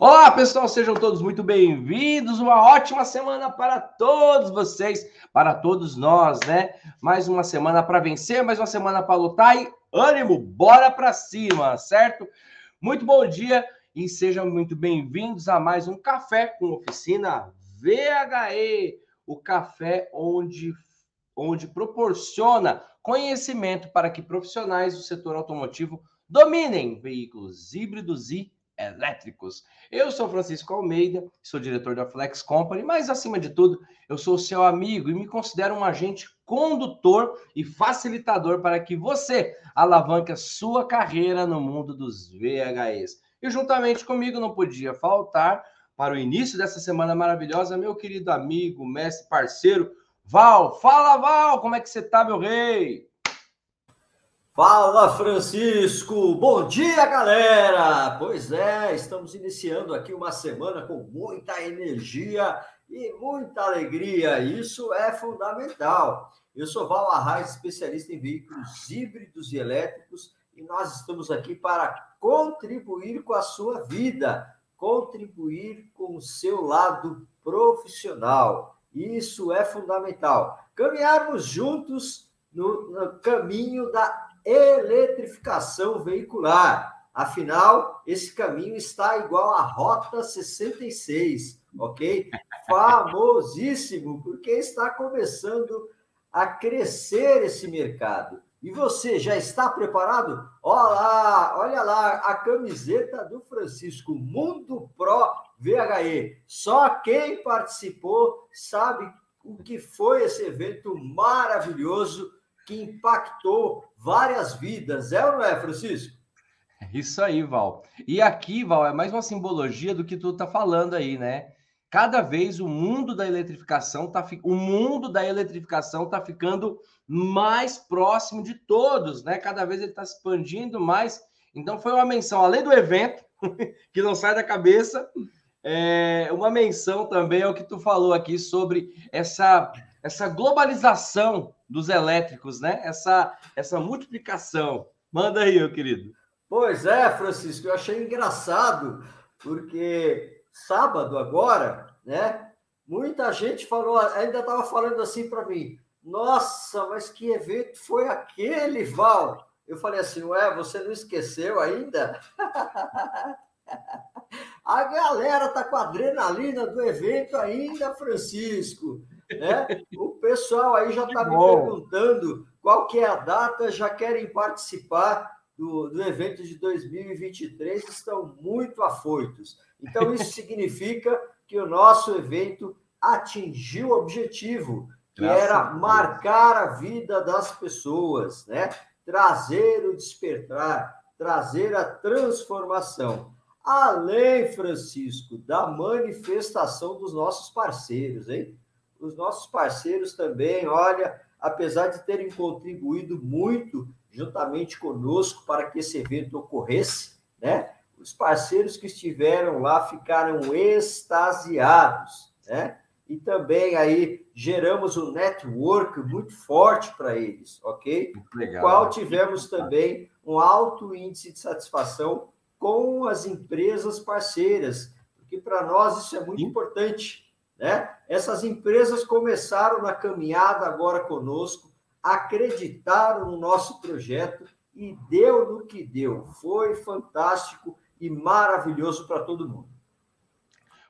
Olá, pessoal, sejam todos muito bem-vindos. Uma ótima semana para todos vocês, para todos nós, né? Mais uma semana para vencer, mais uma semana para lutar e ânimo, bora para cima, certo? Muito bom dia e sejam muito bem-vindos a mais um café com oficina VHE, o café onde onde proporciona conhecimento para que profissionais do setor automotivo dominem veículos híbridos e elétricos. Eu sou Francisco Almeida, sou diretor da Flex Company, mas acima de tudo, eu sou seu amigo e me considero um agente condutor e facilitador para que você alavanque a sua carreira no mundo dos VHEs. E juntamente comigo não podia faltar para o início dessa semana maravilhosa, meu querido amigo, mestre, parceiro, Val. Fala, Val, como é que você tá, meu rei? Fala, Francisco! Bom dia, galera! Pois é, estamos iniciando aqui uma semana com muita energia e muita alegria. Isso é fundamental. Eu sou Val Arraes, especialista em veículos híbridos e elétricos, e nós estamos aqui para contribuir com a sua vida, contribuir com o seu lado profissional. Isso é fundamental. Caminharmos juntos no, no caminho da eletrificação veicular. Afinal, esse caminho está igual à Rota 66, ok? Famosíssimo, porque está começando a crescer esse mercado. E você já está preparado? Olha lá, olha lá a camiseta do Francisco Mundo Pro VHE. Só quem participou sabe o que foi esse evento maravilhoso que impactou várias vidas. É ou não é, Francisco? Isso aí, Val. E aqui, Val, é mais uma simbologia do que tu tá falando aí, né? Cada vez o mundo da eletrificação tá o mundo da eletrificação tá ficando mais próximo de todos, né? Cada vez ele está expandindo mais. Então foi uma menção, além do evento, que não sai da cabeça, é uma menção também ao que tu falou aqui sobre essa essa globalização dos elétricos, né? Essa, essa multiplicação. Manda aí, meu querido. Pois é, Francisco, eu achei engraçado, porque sábado agora, né? Muita gente falou, ainda estava falando assim para mim, nossa, mas que evento foi aquele, Val? Eu falei assim, ué, você não esqueceu ainda? A galera tá com a adrenalina do evento ainda, Francisco. Né? O pessoal aí já está me perguntando qual que é a data, já querem participar do, do evento de 2023, estão muito afoitos. Então, isso significa que o nosso evento atingiu o objetivo, que Graças era marcar a vida das pessoas, né? trazer o despertar, trazer a transformação. Além, Francisco, da manifestação dos nossos parceiros, hein? Os nossos parceiros também, olha, apesar de terem contribuído muito juntamente conosco para que esse evento ocorresse, né? Os parceiros que estiveram lá ficaram extasiados, né? E também aí geramos um network muito forte para eles, ok? Legal. Qual tivemos também um alto índice de satisfação com as empresas parceiras, porque para nós isso é muito importante né? Essas empresas começaram na caminhada agora conosco, acreditaram no nosso projeto e deu no que deu. Foi fantástico e maravilhoso para todo mundo.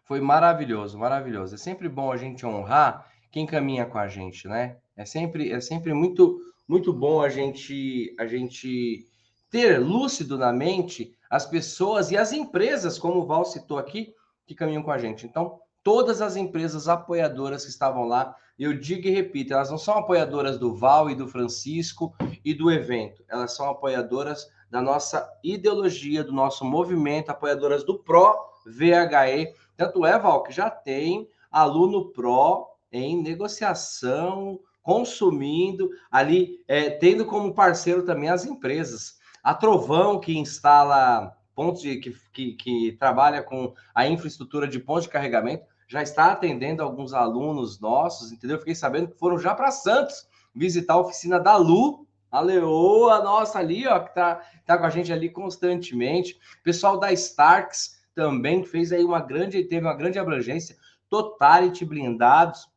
Foi maravilhoso, maravilhoso. É sempre bom a gente honrar quem caminha com a gente, né? É sempre, é sempre muito, muito bom a gente, a gente ter lúcido na mente as pessoas e as empresas, como o Val citou aqui, que caminham com a gente. Então, todas as empresas apoiadoras que estavam lá. Eu digo e repito, elas não são apoiadoras do Val e do Francisco e do evento, elas são apoiadoras da nossa ideologia, do nosso movimento, apoiadoras do Pro VHE. Tanto é, Val, que já tem aluno Pro em negociação, consumindo, ali, é, tendo como parceiro também as empresas. A Trovão, que instala pontos de, que, que, que trabalha com a infraestrutura de pontos de carregamento, já está atendendo alguns alunos nossos, entendeu? Fiquei sabendo que foram já para Santos visitar a oficina da Lu, a Leoa, nossa ali, ó, que tá, tá com a gente ali constantemente. Pessoal da Starks também fez aí uma grande, teve uma grande abrangência, Totality Blindados,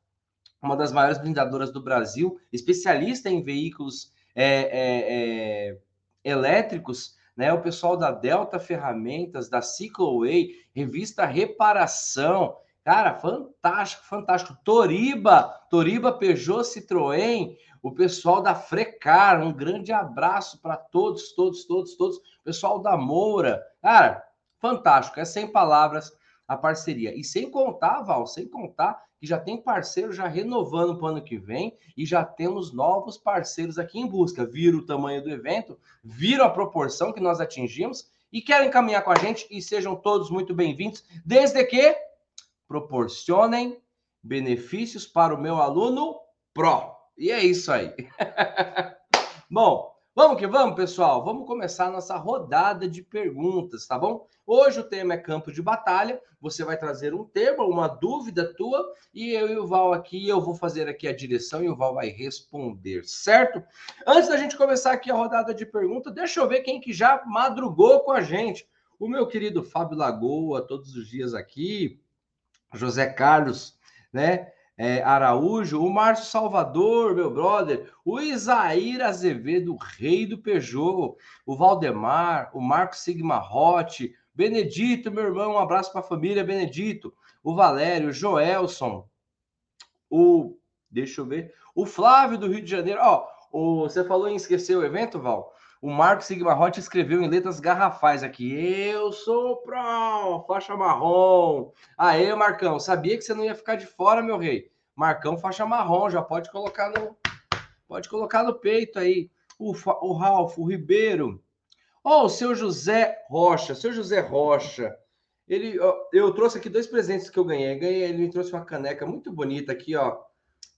uma das maiores blindadoras do Brasil, especialista em veículos é, é, é, elétricos, né? O pessoal da Delta Ferramentas, da Cycleway, revista Reparação, cara, fantástico, fantástico. Toriba, Toriba Peugeot Citroën, o pessoal da Frecar, um grande abraço para todos, todos, todos, todos. Pessoal da Moura, cara, fantástico, é sem palavras a parceria. E sem contar, Val, sem contar que já tem parceiro já renovando para o ano que vem e já temos novos parceiros aqui em busca. Viram o tamanho do evento, viram a proporção que nós atingimos e querem caminhar com a gente e sejam todos muito bem-vindos, desde que proporcionem benefícios para o meu aluno Pro. E é isso aí. Bom, vamos que vamos, pessoal. Vamos começar a nossa rodada de perguntas, tá bom? Hoje o tema é campo de batalha. Você vai trazer um tema, uma dúvida tua, e eu e o Val aqui, eu vou fazer aqui a direção e o Val vai responder, certo? Antes da gente começar aqui a rodada de perguntas, deixa eu ver quem que já madrugou com a gente. O meu querido Fábio Lagoa, todos os dias aqui, José Carlos, né? É, Araújo, o Márcio Salvador, meu brother, o Isaír Azevedo, o rei do Peugeot, o Valdemar, o Marco Sigma Rotti, Benedito, meu irmão, um abraço para a família Benedito. O Valério, o Joelson, o. Deixa eu ver. O Flávio do Rio de Janeiro. Ó, o, você falou em esquecer o evento, Val? O Marco Sigma Hot escreveu em letras garrafais aqui. Eu sou pro, faixa marrom. Aê, Marcão, sabia que você não ia ficar de fora, meu rei. Marcão, faixa marrom, já pode colocar no, pode colocar no peito aí. O, o Ralf, o Ribeiro, Ó, oh, o seu José Rocha, seu José Rocha. Ele, eu trouxe aqui dois presentes que eu ganhei. Ganhei, ele me trouxe uma caneca muito bonita aqui, ó,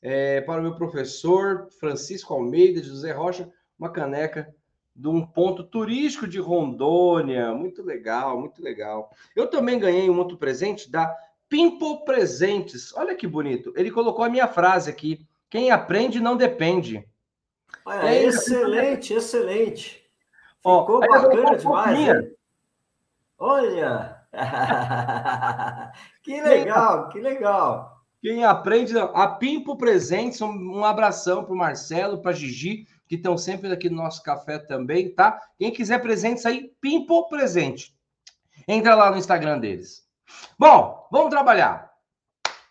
é, para o meu professor Francisco Almeida, José Rocha, uma caneca de um ponto turístico de Rondônia. Muito legal, muito legal. Eu também ganhei um outro presente da Pimple Presentes. Olha que bonito. Ele colocou a minha frase aqui: quem aprende não depende. É excelente, excelente. Ficou Ó, bacana demais. Hein? Olha! que legal, que legal. Quem aprende, a Pimpo Presentes, um, abração para o Marcelo, para Gigi, que estão sempre aqui no nosso café também, tá? Quem quiser presentes aí, Pimpo Presente. Entra lá no Instagram deles. Bom, vamos trabalhar.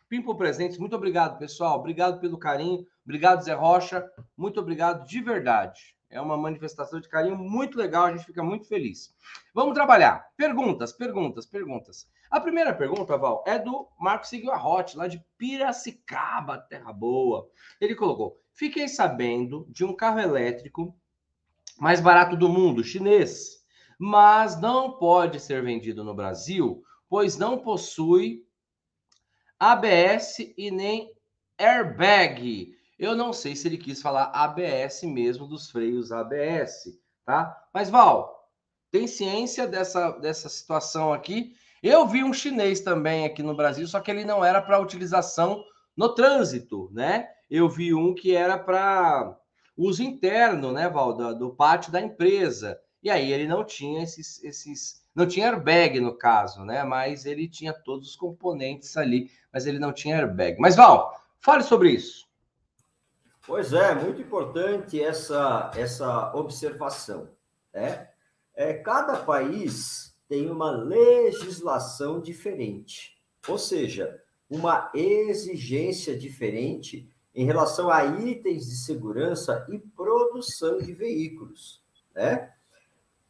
Pimpo Presentes, muito obrigado, pessoal. Obrigado pelo carinho. Obrigado, Zé Rocha. Muito obrigado de verdade. É uma manifestação de carinho muito legal, a gente fica muito feliz. Vamos trabalhar. Perguntas, perguntas, perguntas. A primeira pergunta, Val, é do Marcos Seguiarrote, lá de Piracicaba, Terra Boa. Ele colocou: Fiquei sabendo de um carro elétrico mais barato do mundo, chinês, mas não pode ser vendido no Brasil, pois não possui ABS e nem airbag. Eu não sei se ele quis falar ABS mesmo, dos freios ABS, tá? Mas, Val, tem ciência dessa, dessa situação aqui? Eu vi um chinês também aqui no Brasil, só que ele não era para utilização no trânsito, né? Eu vi um que era para uso interno, né, Val, do, do, pátio da empresa. E aí ele não tinha esses, esses. Não tinha airbag no caso, né? Mas ele tinha todos os componentes ali, mas ele não tinha airbag. Mas, Val, fale sobre isso. Pois é, muito importante essa, essa observação. Né? É, cada país tem uma legislação diferente, ou seja, uma exigência diferente em relação a itens de segurança e produção de veículos. Né?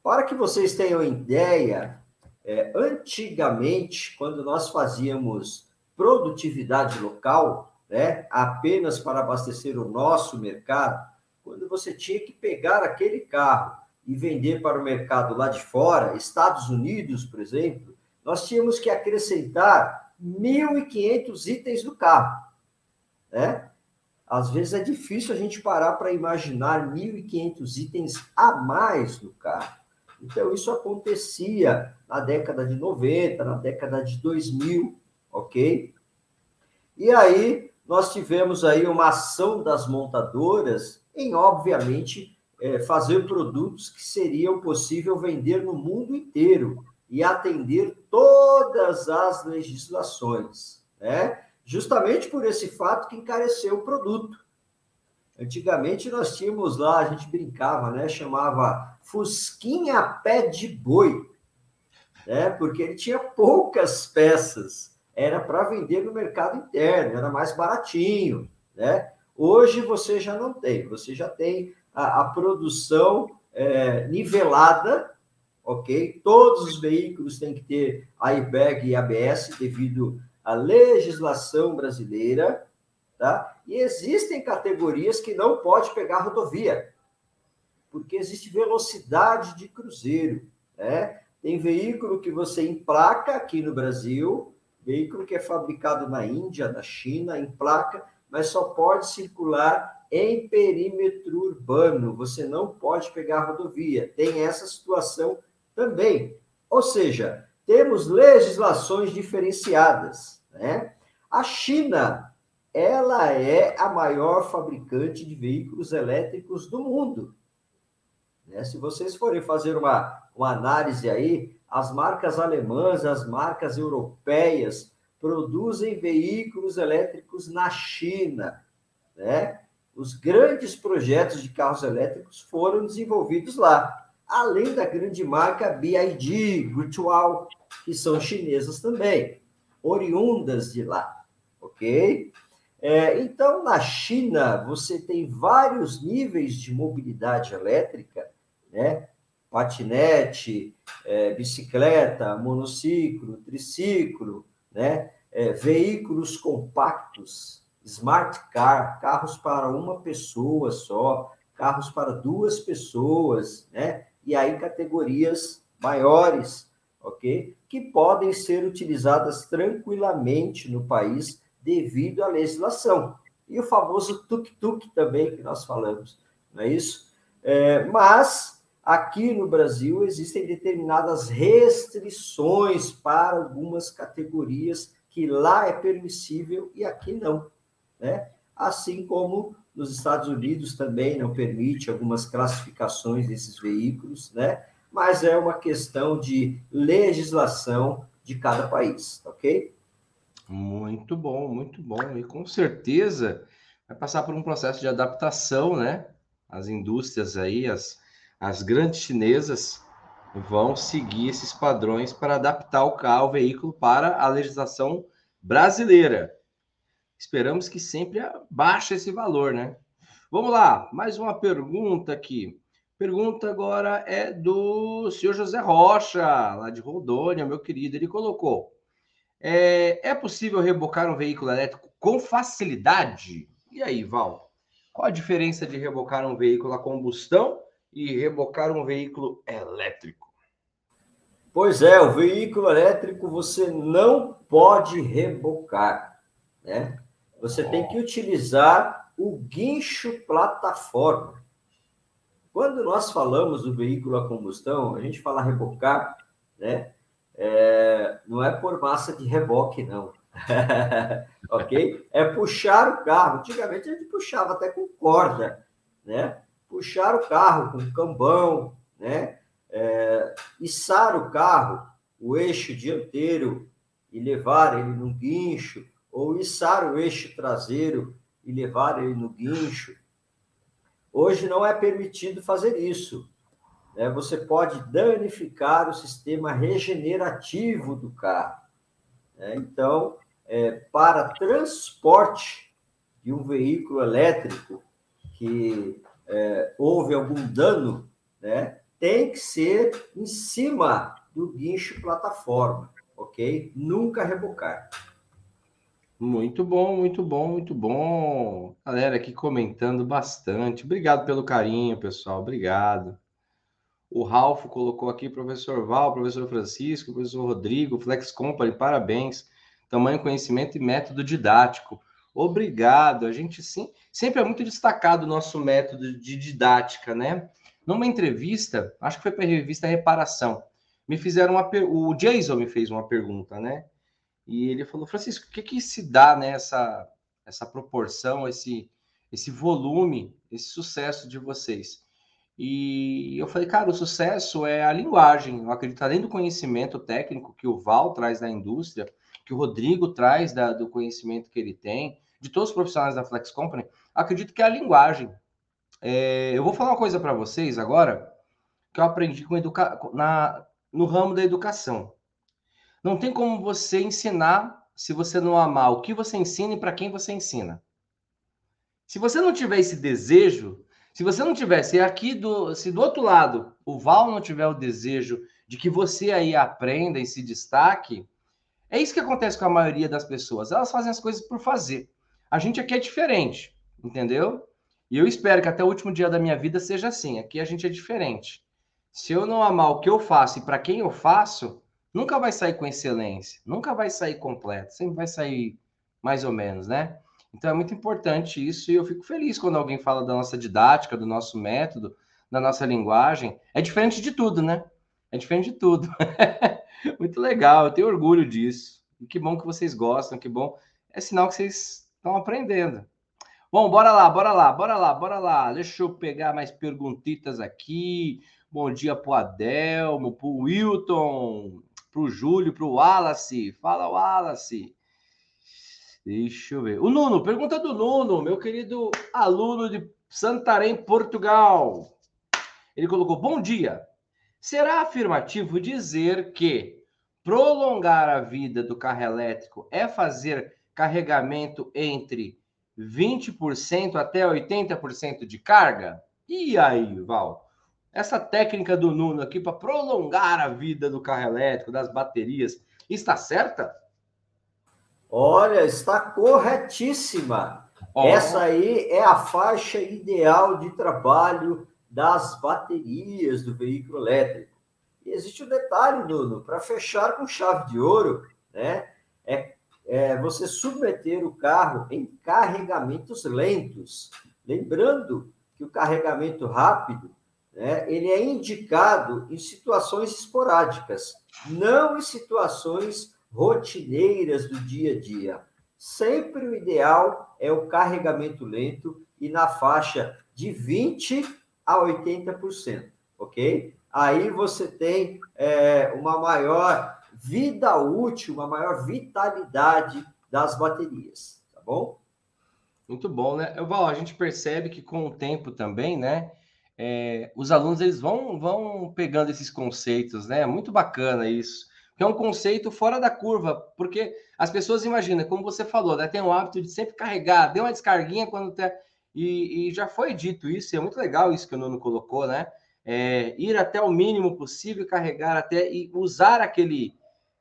Para que vocês tenham ideia, é, antigamente, quando nós fazíamos produtividade local, né, apenas para abastecer o nosso mercado, quando você tinha que pegar aquele carro e vender para o mercado lá de fora, Estados Unidos, por exemplo, nós tínhamos que acrescentar 1.500 itens no carro, né? Às vezes é difícil a gente parar para imaginar 1.500 itens a mais no carro. Então, isso acontecia na década de 90, na década de 2000, ok? E aí, nós tivemos aí uma ação das montadoras em, obviamente, é, fazer produtos que seriam possível vender no mundo inteiro. e atender todas as legislações, né? Justamente por esse fato que encareceu o produto. Antigamente nós tínhamos lá, a gente brincava, né? Chamava Fusquinha Pé de Boi, né? Porque ele tinha poucas peças, era para vender no mercado interno, era mais baratinho, né? Hoje você já não tem, você já tem a, a produção é, nivelada, ok? Todos os veículos têm que ter airbag e ABS devido à legislação brasileira, tá? E existem categorias que não pode pegar rodovia, porque existe velocidade de cruzeiro, né? Tem veículo que você emplaca aqui no Brasil, veículo que é fabricado na Índia, na China, emplaca, mas só pode circular em perímetro urbano. Você não pode pegar rodovia. Tem essa situação também. Ou seja, temos legislações diferenciadas, né? A China, ela é a maior fabricante de veículos elétricos do mundo. Né? Se vocês forem fazer uma, uma análise aí, as marcas alemãs, as marcas europeias produzem veículos elétricos na China, né? Os grandes projetos de carros elétricos foram desenvolvidos lá, além da grande marca BYD, Virtual, que são chinesas também, oriundas de lá, ok? É, então, na China, você tem vários níveis de mobilidade elétrica, né? Patinete, é, bicicleta, monociclo, triciclo, né? É, veículos compactos, smart car, carros para uma pessoa só, carros para duas pessoas, né? E aí categorias maiores, ok? Que podem ser utilizadas tranquilamente no país devido à legislação. E o famoso tuk-tuk também que nós falamos, não é isso? É, mas aqui no Brasil existem determinadas restrições para algumas categorias que lá é permissível e aqui não né? Assim como nos Estados Unidos também não permite algumas classificações desses veículos, né? Mas é uma questão de legislação de cada país, ok? Muito bom, muito bom. E com certeza vai passar por um processo de adaptação, né? As indústrias aí, as, as grandes chinesas vão seguir esses padrões para adaptar o carro, o veículo para a legislação brasileira. Esperamos que sempre baixe esse valor, né? Vamos lá, mais uma pergunta aqui. Pergunta agora é do senhor José Rocha, lá de Rondônia, meu querido. Ele colocou: é, é possível rebocar um veículo elétrico com facilidade? E aí, Val? Qual a diferença de rebocar um veículo a combustão e rebocar um veículo elétrico? Pois é, o veículo elétrico você não pode rebocar, né? Você tem que utilizar o guincho plataforma. Quando nós falamos do veículo a combustão, a gente fala rebocar, né? É, não é por massa de reboque, não. ok? É puxar o carro. Antigamente a gente puxava até com corda, né? Puxar o carro com cambão, né? É, içar o carro, o eixo dianteiro e levar ele no guincho ou içar o eixo traseiro e levar ele no guincho. Hoje não é permitido fazer isso. Né? Você pode danificar o sistema regenerativo do carro. Né? Então, é, para transporte de um veículo elétrico que é, houve algum dano, né? tem que ser em cima do guincho plataforma, ok? Nunca rebocar. Muito bom, muito bom, muito bom. Galera aqui comentando bastante. Obrigado pelo carinho, pessoal. Obrigado. O Ralfo colocou aqui, professor Val, professor Francisco, professor Rodrigo, Flex Company, parabéns. Tamanho, conhecimento e método didático. Obrigado. A gente sim, sempre é muito destacado o nosso método de didática, né? Numa entrevista, acho que foi para a revista Reparação, me fizeram uma o Jason me fez uma pergunta, né? E ele falou, Francisco, o que, que se dá nessa essa proporção, esse, esse volume, esse sucesso de vocês? E eu falei, cara, o sucesso é a linguagem. Eu acredito além do conhecimento técnico que o Val traz da indústria, que o Rodrigo traz da, do conhecimento que ele tem, de todos os profissionais da Flex Company, acredito que é a linguagem. É, eu vou falar uma coisa para vocês agora que eu aprendi com educa... na, no ramo da educação. Não tem como você ensinar se você não amar o que você ensina e para quem você ensina. Se você não tiver esse desejo, se você não tivesse aqui do, se do outro lado o Val não tiver o desejo de que você aí aprenda e se destaque, é isso que acontece com a maioria das pessoas. Elas fazem as coisas por fazer. A gente aqui é diferente, entendeu? E eu espero que até o último dia da minha vida seja assim. Aqui a gente é diferente. Se eu não amar o que eu faço e para quem eu faço, nunca vai sair com excelência, nunca vai sair completo, sempre vai sair mais ou menos, né? Então é muito importante isso e eu fico feliz quando alguém fala da nossa didática, do nosso método, da nossa linguagem. É diferente de tudo, né? É diferente de tudo. muito legal, eu tenho orgulho disso. E que bom que vocês gostam, que bom. É sinal que vocês estão aprendendo. Bom, bora lá, bora lá, bora lá, bora lá. Deixa eu pegar mais perguntitas aqui. Bom dia pro Adelmo, pro Wilton, pro Júlio, pro Wallace. Fala, Wallace. Deixa eu ver. O Nuno, pergunta do Nuno, meu querido aluno de Santarém, Portugal. Ele colocou: Bom dia. Será afirmativo dizer que prolongar a vida do carro elétrico é fazer carregamento entre 20% até 80% de carga? E aí, Val? Essa técnica do Nuno aqui para prolongar a vida do carro elétrico, das baterias, está certa? Olha, está corretíssima. Oh. Essa aí é a faixa ideal de trabalho das baterias do veículo elétrico. E existe um detalhe, Nuno, para fechar com chave de ouro, né? É, é você submeter o carro em carregamentos lentos. Lembrando que o carregamento rápido né, ele é indicado em situações esporádicas, não em situações rotineiras do dia a dia. Sempre o ideal é o carregamento lento e na faixa de 20 a 80%, ok? Aí você tem é, uma maior vida útil, uma maior vitalidade das baterias, tá bom? Muito bom, né? Val, a gente percebe que com o tempo também, né? É, os alunos eles vão, vão pegando esses conceitos, né? Muito bacana isso é um conceito fora da curva, porque as pessoas imaginam, como você falou, né, tem o hábito de sempre carregar, deu uma descarguinha quando tem. E, e, já foi dito isso, e é muito legal isso que o Nuno colocou, né? É, ir até o mínimo possível, carregar até e usar aquele,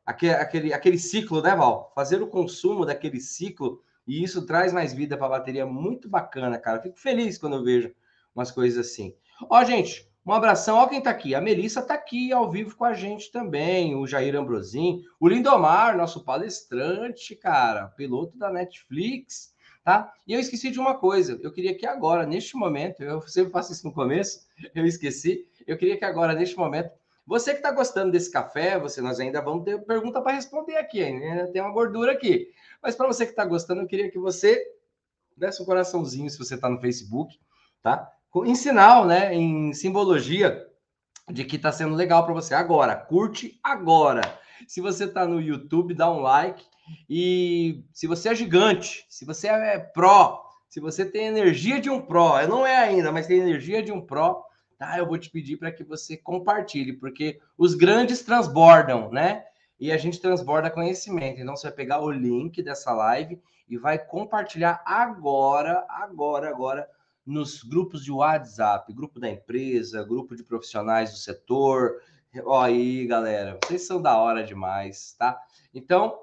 aquele, aquele, aquele ciclo, né, Val? Fazer o consumo daquele ciclo, e isso traz mais vida para a bateria. Muito bacana, cara. Fico feliz quando eu vejo umas coisas assim. Ó, gente, um abração. Olha quem está aqui. A Melissa está aqui ao vivo com a gente também. O Jair Ambrosim. O Lindomar, nosso palestrante, cara. Piloto da Netflix. Tá? E eu esqueci de uma coisa. Eu queria que agora, neste momento, eu sempre faço isso no começo, eu esqueci. Eu queria que agora, neste momento, você que está gostando desse café, você nós ainda vamos ter pergunta para responder aqui, ainda tem uma gordura aqui. Mas para você que está gostando, eu queria que você desse um coraçãozinho se você está no Facebook, tá? Em sinal, né, em simbologia de que está sendo legal para você. Agora, curte agora. Se você está no YouTube, dá um like. E se você é gigante, se você é pró, se você tem energia de um pró, não é ainda, mas tem energia de um pró, tá? Eu vou te pedir para que você compartilhe, porque os grandes transbordam, né? E a gente transborda conhecimento. Então você vai pegar o link dessa live e vai compartilhar agora, agora, agora nos grupos de WhatsApp, grupo da empresa, grupo de profissionais do setor. Ó, aí, galera, vocês são da hora demais, tá? Então,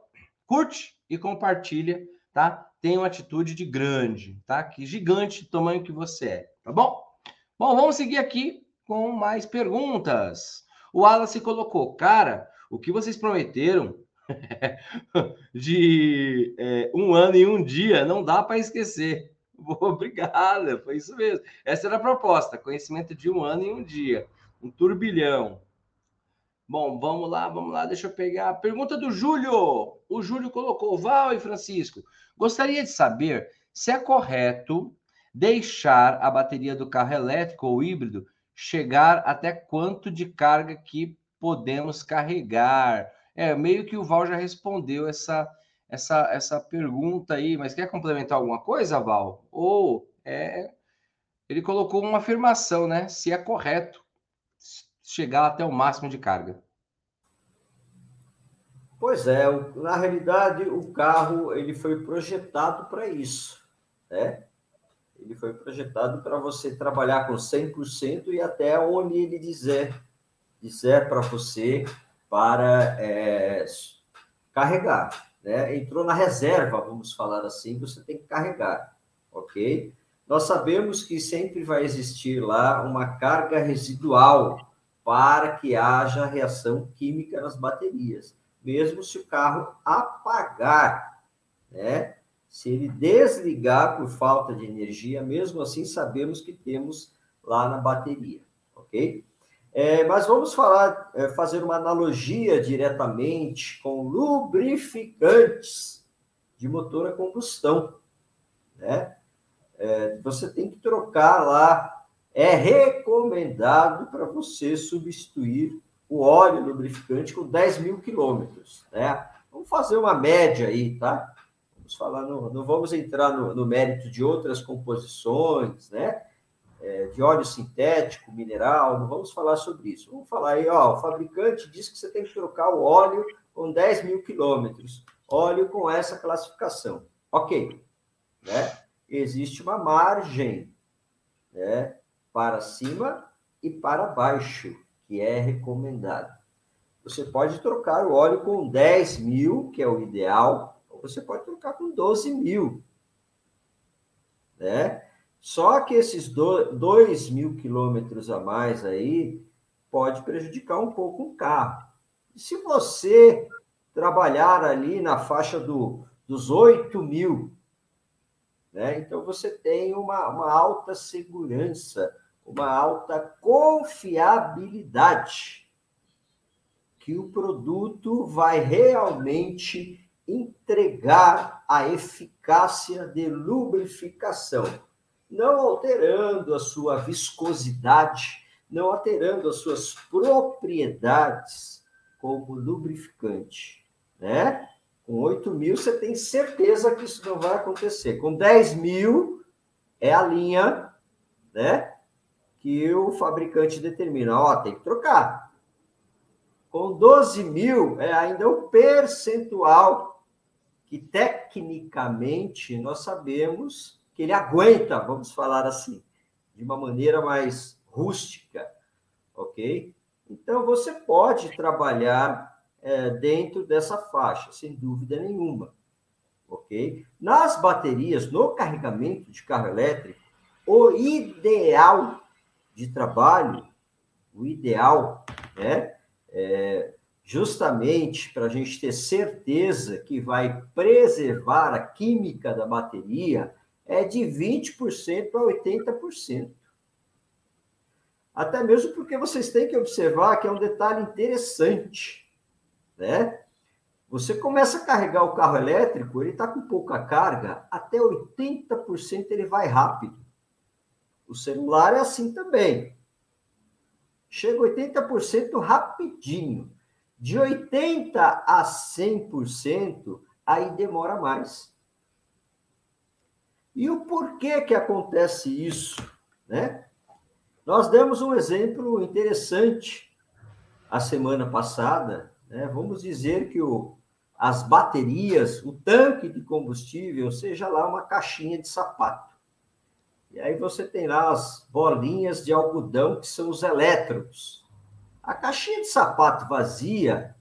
curte e compartilha, tá? Tem uma atitude de grande, tá? Que gigante tamanho que você é, tá bom? Bom, vamos seguir aqui com mais perguntas. O Wallace colocou, cara, o que vocês prometeram de é, um ano e um dia não dá para esquecer. Obrigada, foi isso mesmo. Essa era a proposta: conhecimento de um ano em um dia, um turbilhão. Bom, vamos lá, vamos lá, deixa eu pegar pergunta do Júlio. O Júlio colocou: Val e Francisco, gostaria de saber se é correto deixar a bateria do carro elétrico ou híbrido chegar até quanto de carga que podemos carregar? É, meio que o Val já respondeu essa, essa, essa pergunta aí, mas quer complementar alguma coisa, Val? Ou é, ele colocou uma afirmação, né? Se é correto chegar até o máximo de carga. Pois é, na realidade o carro ele foi projetado para isso, né? Ele foi projetado para você trabalhar com 100% e até onde ele dizer, dizer para você para é, carregar. Né? Entrou na reserva, vamos falar assim, você tem que carregar, ok? Nós sabemos que sempre vai existir lá uma carga residual para que haja reação química nas baterias, mesmo se o carro apagar, né? Se ele desligar por falta de energia, mesmo assim sabemos que temos lá na bateria, ok? É, mas vamos falar, é, fazer uma analogia diretamente com lubrificantes de motor a combustão, né? É, você tem que trocar lá, é recomendado para você substituir o óleo lubrificante com 10 mil quilômetros, né? Vamos fazer uma média aí, tá? vamos falar, não, não vamos entrar no, no, mérito de outras composições, né? É, de óleo sintético, mineral, não vamos falar sobre isso. Vamos falar aí, ó, o fabricante diz que você tem que trocar o óleo com 10 mil quilômetros. Óleo com essa classificação. Ok. Né? Existe uma margem né, para cima e para baixo, que é recomendado. Você pode trocar o óleo com 10 mil, que é o ideal, você pode trocar com 12 mil. Né? Só que esses 2 mil quilômetros a mais aí pode prejudicar um pouco o carro. E se você trabalhar ali na faixa do, dos 8 mil, né? então você tem uma, uma alta segurança, uma alta confiabilidade que o produto vai realmente entregar a eficácia de lubrificação, não alterando a sua viscosidade, não alterando as suas propriedades como lubrificante, né? Com 8 mil, você tem certeza que isso não vai acontecer. Com 10 mil, é a linha, né? Que o fabricante determina. Ó, tem que trocar. Com 12 mil, é ainda o percentual que tecnicamente nós sabemos que ele aguenta, vamos falar assim, de uma maneira mais rústica, ok? Então você pode trabalhar é, dentro dessa faixa, sem dúvida nenhuma, ok? Nas baterias, no carregamento de carro elétrico, o ideal de trabalho, o ideal, né? É, justamente para a gente ter certeza que vai preservar a química da bateria, é de 20% a 80%. Até mesmo porque vocês têm que observar que é um detalhe interessante, né? Você começa a carregar o carro elétrico, ele está com pouca carga, até 80% ele vai rápido. O celular é assim também. Chega 80% rapidinho. De 80% a 100%, aí demora mais. E o porquê que acontece isso? Né? Nós demos um exemplo interessante a semana passada. Né? Vamos dizer que o, as baterias, o tanque de combustível, seja lá uma caixinha de sapato. E aí você tem lá as bolinhas de algodão, que são os elétrons. A caixinha de sapato vazia,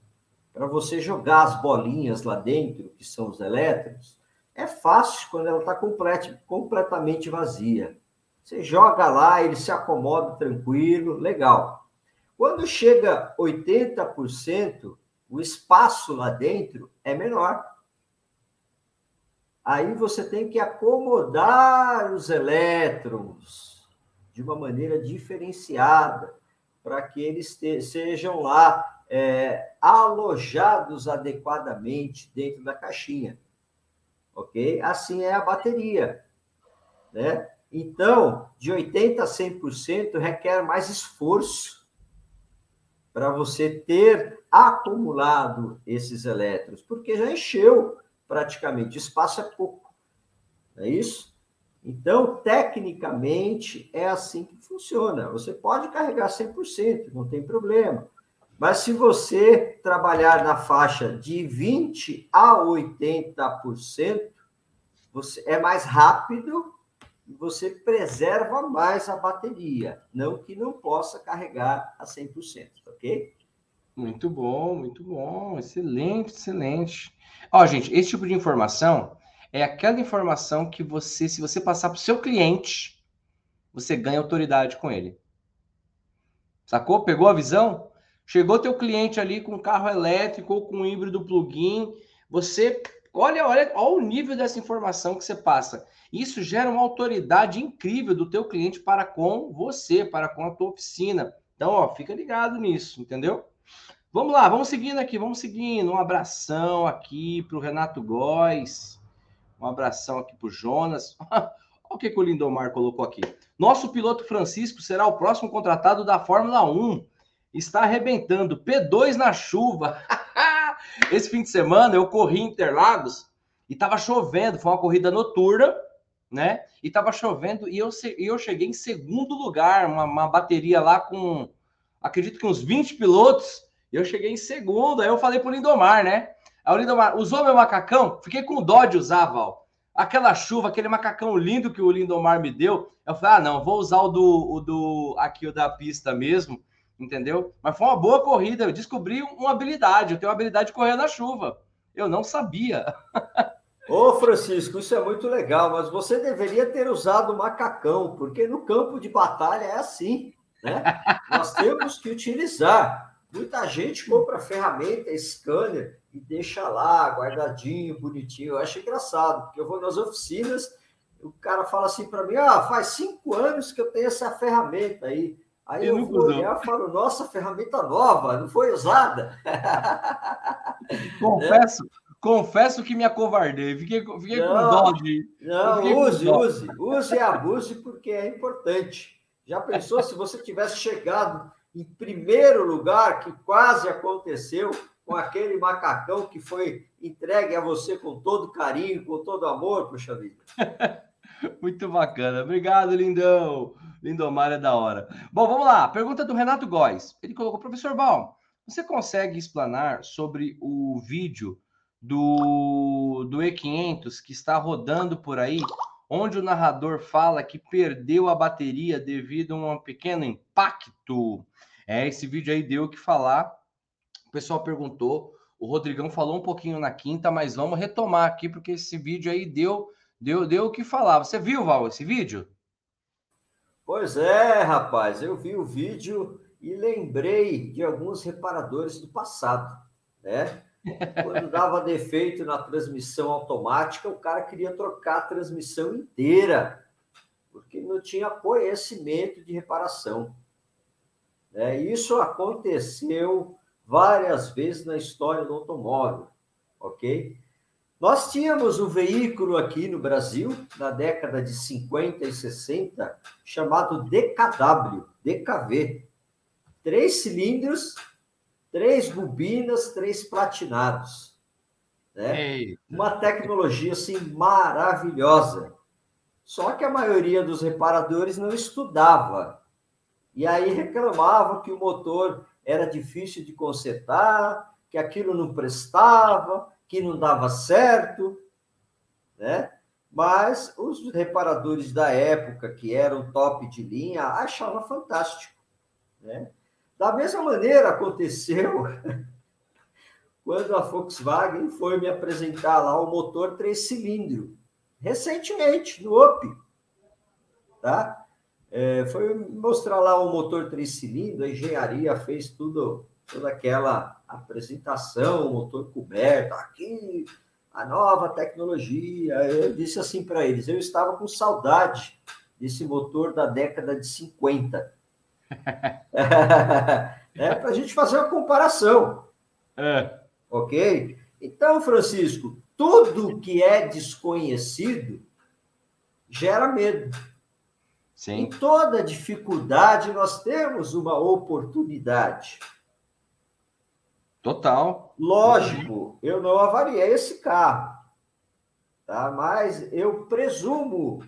para você jogar as bolinhas lá dentro, que são os elétrons, é fácil quando ela está complet, completamente vazia. Você joga lá, ele se acomoda tranquilo, legal. Quando chega 80%, o espaço lá dentro é menor. Aí você tem que acomodar os elétrons de uma maneira diferenciada para que eles te, sejam lá é, alojados adequadamente dentro da caixinha. Ok? Assim é a bateria. Né? Então, de 80% a 100% requer mais esforço para você ter acumulado esses elétrons, porque já encheu praticamente, espaço é pouco, não é isso? Então, tecnicamente, é assim que funciona. Você pode carregar 100%, não tem problema. Mas se você trabalhar na faixa de 20 a 80%, você é mais rápido você preserva mais a bateria, não que não possa carregar a 100%, ok? Muito bom, muito bom, excelente, excelente. Ó, gente, esse tipo de informação é aquela informação que você, se você passar para o seu cliente, você ganha autoridade com ele. Sacou? Pegou a visão? Chegou teu cliente ali com carro elétrico ou com híbrido plug-in, você olha, olha, olha o nível dessa informação que você passa. Isso gera uma autoridade incrível do teu cliente para com você, para com a tua oficina. Então, ó, fica ligado nisso, entendeu? Vamos lá, vamos seguindo aqui, vamos seguindo. Um abração aqui para o Renato Góes. Um abração aqui para o Jonas. Olha o que, que o Lindomar colocou aqui. Nosso piloto Francisco será o próximo contratado da Fórmula 1. Está arrebentando. P2 na chuva. Esse fim de semana eu corri em Interlagos e estava chovendo. Foi uma corrida noturna né? E tava chovendo e eu, eu cheguei em segundo lugar, uma, uma bateria lá com, acredito que uns 20 pilotos, eu cheguei em segundo. Aí eu falei pro Lindomar, né? Aí o Lindomar, usou meu macacão? Fiquei com dó de usar, Val. Aquela chuva, aquele macacão lindo que o Lindomar me deu. Eu falei, ah, não, vou usar o do, o do aqui o da pista mesmo, entendeu? Mas foi uma boa corrida. Eu descobri uma habilidade. Eu tenho uma habilidade de correr na chuva. Eu não sabia. Ô, Francisco, isso é muito legal, mas você deveria ter usado macacão, porque no campo de batalha é assim, né? Nós temos que utilizar. Muita gente compra ferramenta, scanner e deixa lá, guardadinho, bonitinho. Eu acho engraçado, porque eu vou nas oficinas, o cara fala assim para mim: ah, faz cinco anos que eu tenho essa ferramenta aí. Aí eu, vou olhar e falo, nossa, ferramenta nova, não foi usada. Confesso, Confesso que me acovardei. Fiquei, fiquei não, com dó de. Não, use, dó. use. Use e abuse porque é importante. Já pensou se você tivesse chegado em primeiro lugar, que quase aconteceu, com aquele macacão que foi entregue a você com todo carinho, com todo amor, puxa vida. Muito bacana. Obrigado, lindão. Lindomar é da hora. Bom, vamos lá. Pergunta do Renato Góes. Ele colocou, professor Baum, você consegue explanar sobre o vídeo do, do E500 que está rodando por aí, onde o narrador fala que perdeu a bateria devido a um pequeno impacto. É, esse vídeo aí deu o que falar. O pessoal perguntou, o Rodrigão falou um pouquinho na quinta, mas vamos retomar aqui porque esse vídeo aí deu deu deu o que falar. Você viu, Val, esse vídeo? Pois é, rapaz, eu vi o vídeo e lembrei de alguns reparadores do passado, né? Quando dava defeito na transmissão automática, o cara queria trocar a transmissão inteira, porque não tinha conhecimento de reparação. É, isso aconteceu várias vezes na história do automóvel, ok? Nós tínhamos um veículo aqui no Brasil, na década de 50 e 60, chamado DKW, DKV. Três cilindros três bobinas, três platinados. Né? Uma tecnologia assim maravilhosa. Só que a maioria dos reparadores não estudava. E aí reclamava que o motor era difícil de consertar, que aquilo não prestava, que não dava certo, né? Mas os reparadores da época, que eram top de linha, achavam fantástico, né? Da mesma maneira aconteceu quando a Volkswagen foi me apresentar lá o motor três cilindros, recentemente, no OP. Tá? É, foi mostrar lá o motor três cilindros, a engenharia fez tudo, toda aquela apresentação, motor coberto, aqui, a nova tecnologia. Eu disse assim para eles: eu estava com saudade desse motor da década de 50 é para a gente fazer uma comparação. É. Ok? Então, Francisco, tudo que é desconhecido gera medo. Sim. Em toda dificuldade, nós temos uma oportunidade. Total. Lógico, eu não avariei esse carro, tá? mas eu presumo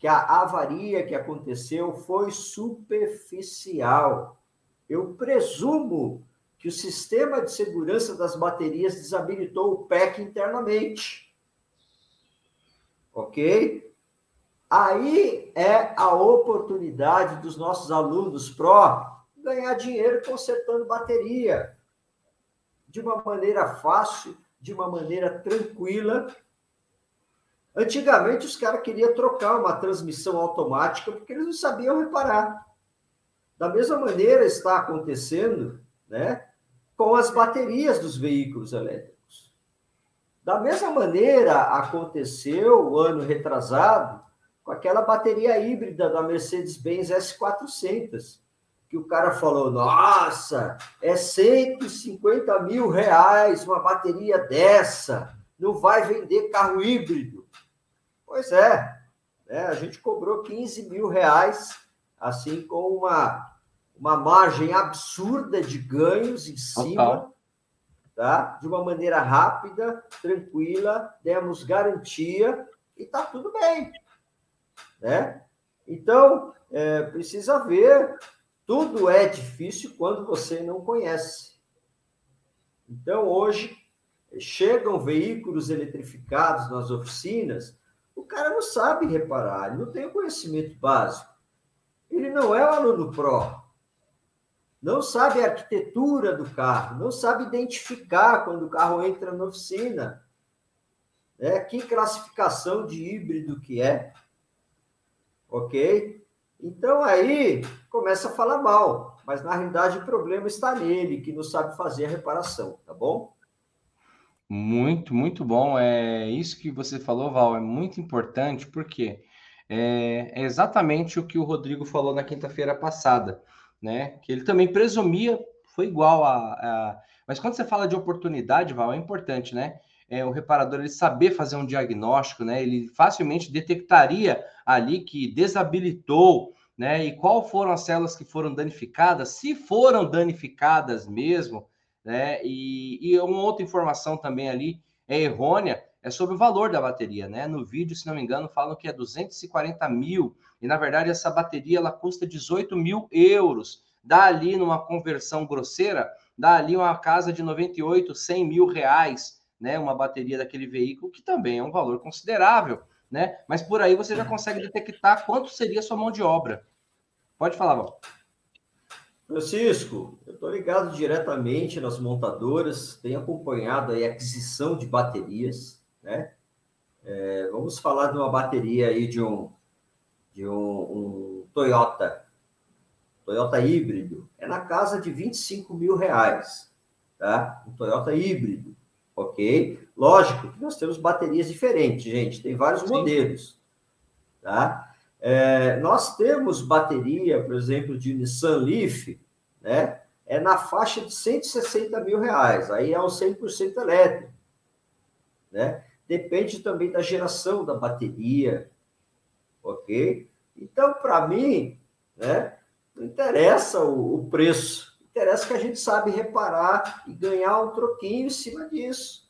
que a avaria que aconteceu foi superficial. Eu presumo que o sistema de segurança das baterias desabilitou o PEC internamente. Ok? Aí é a oportunidade dos nossos alunos pró ganhar dinheiro consertando bateria de uma maneira fácil, de uma maneira tranquila. Antigamente os caras queriam trocar uma transmissão automática porque eles não sabiam reparar. Da mesma maneira está acontecendo, né, com as baterias dos veículos elétricos. Da mesma maneira aconteceu o ano retrasado com aquela bateria híbrida da Mercedes-Benz S400, que o cara falou: Nossa, é 150 mil reais uma bateria dessa, não vai vender carro híbrido. Pois é, né? a gente cobrou 15 mil reais, assim, com uma, uma margem absurda de ganhos em cima. Tá? De uma maneira rápida, tranquila, demos garantia e está tudo bem né? Então, é, precisa ver, tudo é difícil quando você não conhece. Então, hoje, chegam veículos eletrificados nas oficinas, o cara não sabe reparar, ele não tem o conhecimento básico. Ele não é aluno pró. Não sabe a arquitetura do carro, não sabe identificar quando o carro entra na oficina. Né? Que classificação de híbrido que é ok? Então aí começa a falar mal, mas na realidade o problema está nele, que não sabe fazer a reparação, tá bom? Muito, muito bom. É isso que você falou, Val, é muito importante, porque é, é exatamente o que o Rodrigo falou na quinta-feira passada, né? Que ele também presumia, foi igual a, a. Mas quando você fala de oportunidade, Val, é importante, né? é, o reparador ele saber fazer um diagnóstico, né? Ele facilmente detectaria ali que desabilitou, né? E qual foram as células que foram danificadas, se foram danificadas mesmo, né? E, e uma outra informação também ali é errônea, é sobre o valor da bateria, né? No vídeo, se não me engano, falam que é 240 mil, e na verdade essa bateria ela custa 18 mil euros. Dá ali numa conversão grosseira, dá ali uma casa de 98, 100 mil reais né, uma bateria daquele veículo, que também é um valor considerável, né? Mas por aí você já consegue detectar quanto seria sua mão de obra. Pode falar, Val. Francisco, eu estou ligado diretamente nas montadoras, tenho acompanhado a aquisição de baterias, né? É, vamos falar de uma bateria aí de um, de um, um, Toyota, Toyota híbrido, é na casa de 25 mil reais, tá? Um Toyota híbrido ok? Lógico que nós temos baterias diferentes, gente, tem vários Sim. modelos, tá? É, nós temos bateria, por exemplo, de Nissan Leaf, né? É na faixa de 160 mil reais, aí é um 100% elétrico, né? Depende também da geração da bateria, ok? Então, para mim, né, não interessa o, o preço, Interessa que a gente sabe reparar e ganhar um troquinho em cima disso.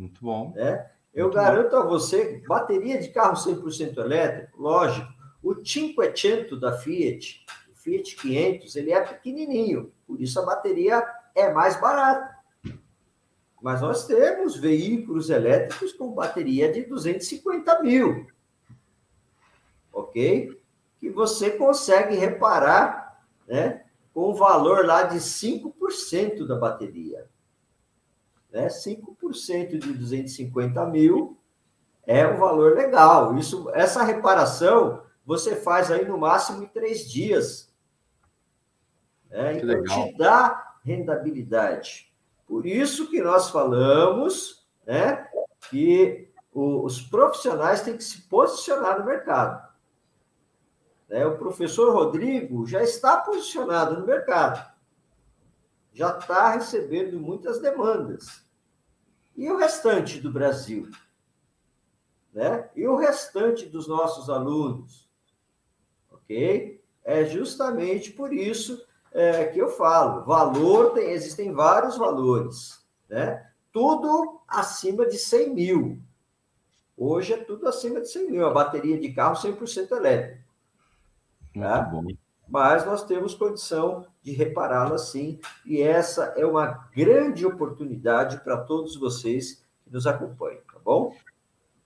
Muito bom. Né? Eu Muito garanto bom. a você, bateria de carro 100% elétrico, lógico, o 500 da Fiat, o Fiat 500, ele é pequenininho, por isso a bateria é mais barata. Mas nós temos veículos elétricos com bateria de 250 mil, ok? Que você consegue reparar, né? com o valor lá de 5% da bateria. Né? 5% de 250 mil é um valor legal. Isso, essa reparação você faz aí no máximo em três dias. Né? Então legal. te dá rentabilidade. Por isso que nós falamos né, que os profissionais têm que se posicionar no mercado. Né? O professor Rodrigo já está posicionado no mercado, já está recebendo muitas demandas. E o restante do Brasil? Né? E o restante dos nossos alunos? ok? É justamente por isso é, que eu falo, valor tem, existem vários valores, né? Tudo acima de 100 mil. Hoje é tudo acima de 100 mil, a bateria de carro 100% elétrico. Tá? Muito bom. Mas nós temos condição de repará-la sim, e essa é uma grande oportunidade para todos vocês que nos acompanham, tá bom?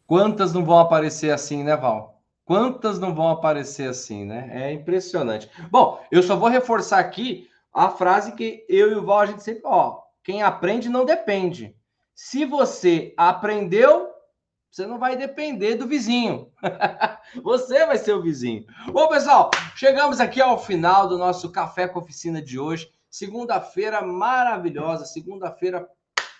Quantas não vão aparecer assim, né, Val? Quantas não vão aparecer assim, né? É impressionante. Bom, eu só vou reforçar aqui a frase que eu e o Val a gente sempre, ó, quem aprende não depende. Se você aprendeu, você não vai depender do vizinho. você vai ser o vizinho. Bom, pessoal, chegamos aqui ao final do nosso café com oficina de hoje. Segunda-feira maravilhosa, segunda-feira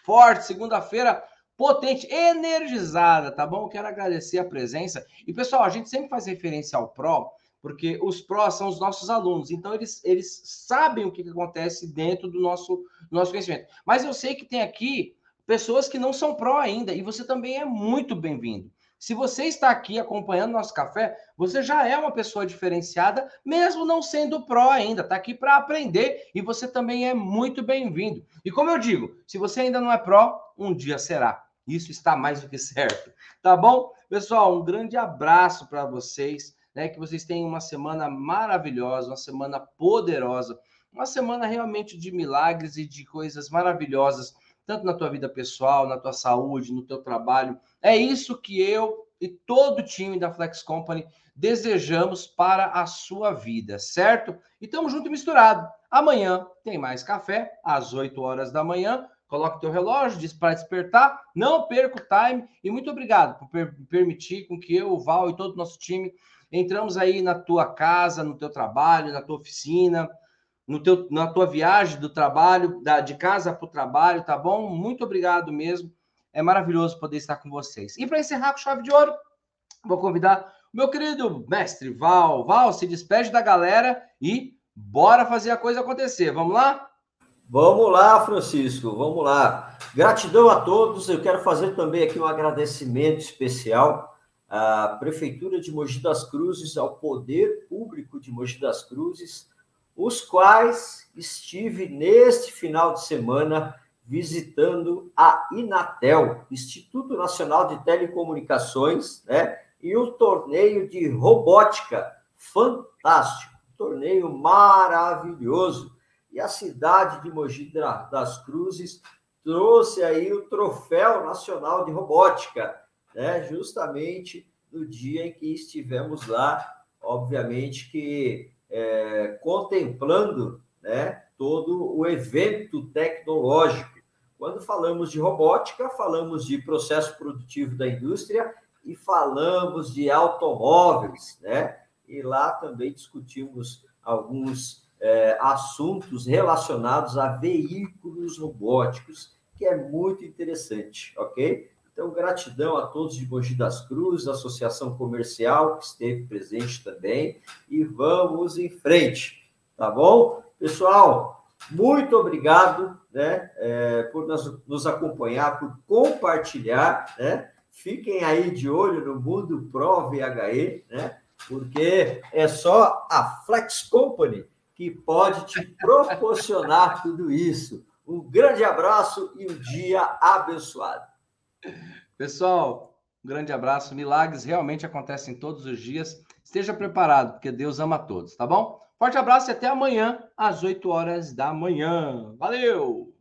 forte, segunda-feira potente, energizada, tá bom? Quero agradecer a presença. E, pessoal, a gente sempre faz referência ao PRO, porque os prós são os nossos alunos, então eles, eles sabem o que, acontece dentro do nosso, do nosso conhecimento. Mas eu sei que tem aqui pessoas que não são pró ainda, e você também é muito bem-vindo. Se você está aqui acompanhando nosso café, você já é uma pessoa diferenciada, mesmo não sendo pró ainda, está aqui para aprender e você também é muito bem-vindo. E como eu digo, se você ainda não é pró, um dia será. Isso está mais do que certo. Tá bom? Pessoal, um grande abraço para vocês, né? Que vocês tenham uma semana maravilhosa, uma semana poderosa, uma semana realmente de milagres e de coisas maravilhosas tanto na tua vida pessoal, na tua saúde, no teu trabalho. É isso que eu e todo o time da Flex Company desejamos para a sua vida, certo? E estamos junto e misturado. Amanhã tem mais café, às 8 horas da manhã. Coloque teu relógio, diz para despertar, não perca o time. E muito obrigado por per permitir com que eu, o Val e todo o nosso time entramos aí na tua casa, no teu trabalho, na tua oficina, no teu, na tua viagem do trabalho, da, de casa para o trabalho, tá bom? Muito obrigado mesmo. É maravilhoso poder estar com vocês. E para encerrar com chave de ouro, vou convidar o meu querido mestre Val. Val, se despede da galera e bora fazer a coisa acontecer. Vamos lá? Vamos lá, Francisco, vamos lá. Gratidão a todos. Eu quero fazer também aqui um agradecimento especial à Prefeitura de Mogi das Cruzes, ao Poder Público de Mogi das Cruzes, os quais estive neste final de semana visitando a Inatel, Instituto Nacional de Telecomunicações, né? E o torneio de robótica, fantástico, torneio maravilhoso. E a cidade de Mogi das Cruzes trouxe aí o troféu nacional de robótica, né? Justamente no dia em que estivemos lá, obviamente que é, contemplando né, todo o evento tecnológico. Quando falamos de robótica, falamos de processo produtivo da indústria e falamos de automóveis, né? E lá também discutimos alguns é, assuntos relacionados a veículos robóticos, que é muito interessante, ok? Então, gratidão a todos de Mogi das Cruzes, Associação Comercial, que esteve presente também, e vamos em frente, tá bom? Pessoal, muito obrigado né, é, por nos, nos, acompanhar, por compartilhar, né? Fiquem aí de olho no Mundo Pro VHE, né? Porque é só a Flex Company que pode te proporcionar tudo isso. Um grande abraço e um dia abençoado. Pessoal, um grande abraço. Milagres realmente acontecem todos os dias. Esteja preparado, porque Deus ama todos, tá bom? Forte abraço e até amanhã, às 8 horas da manhã. Valeu!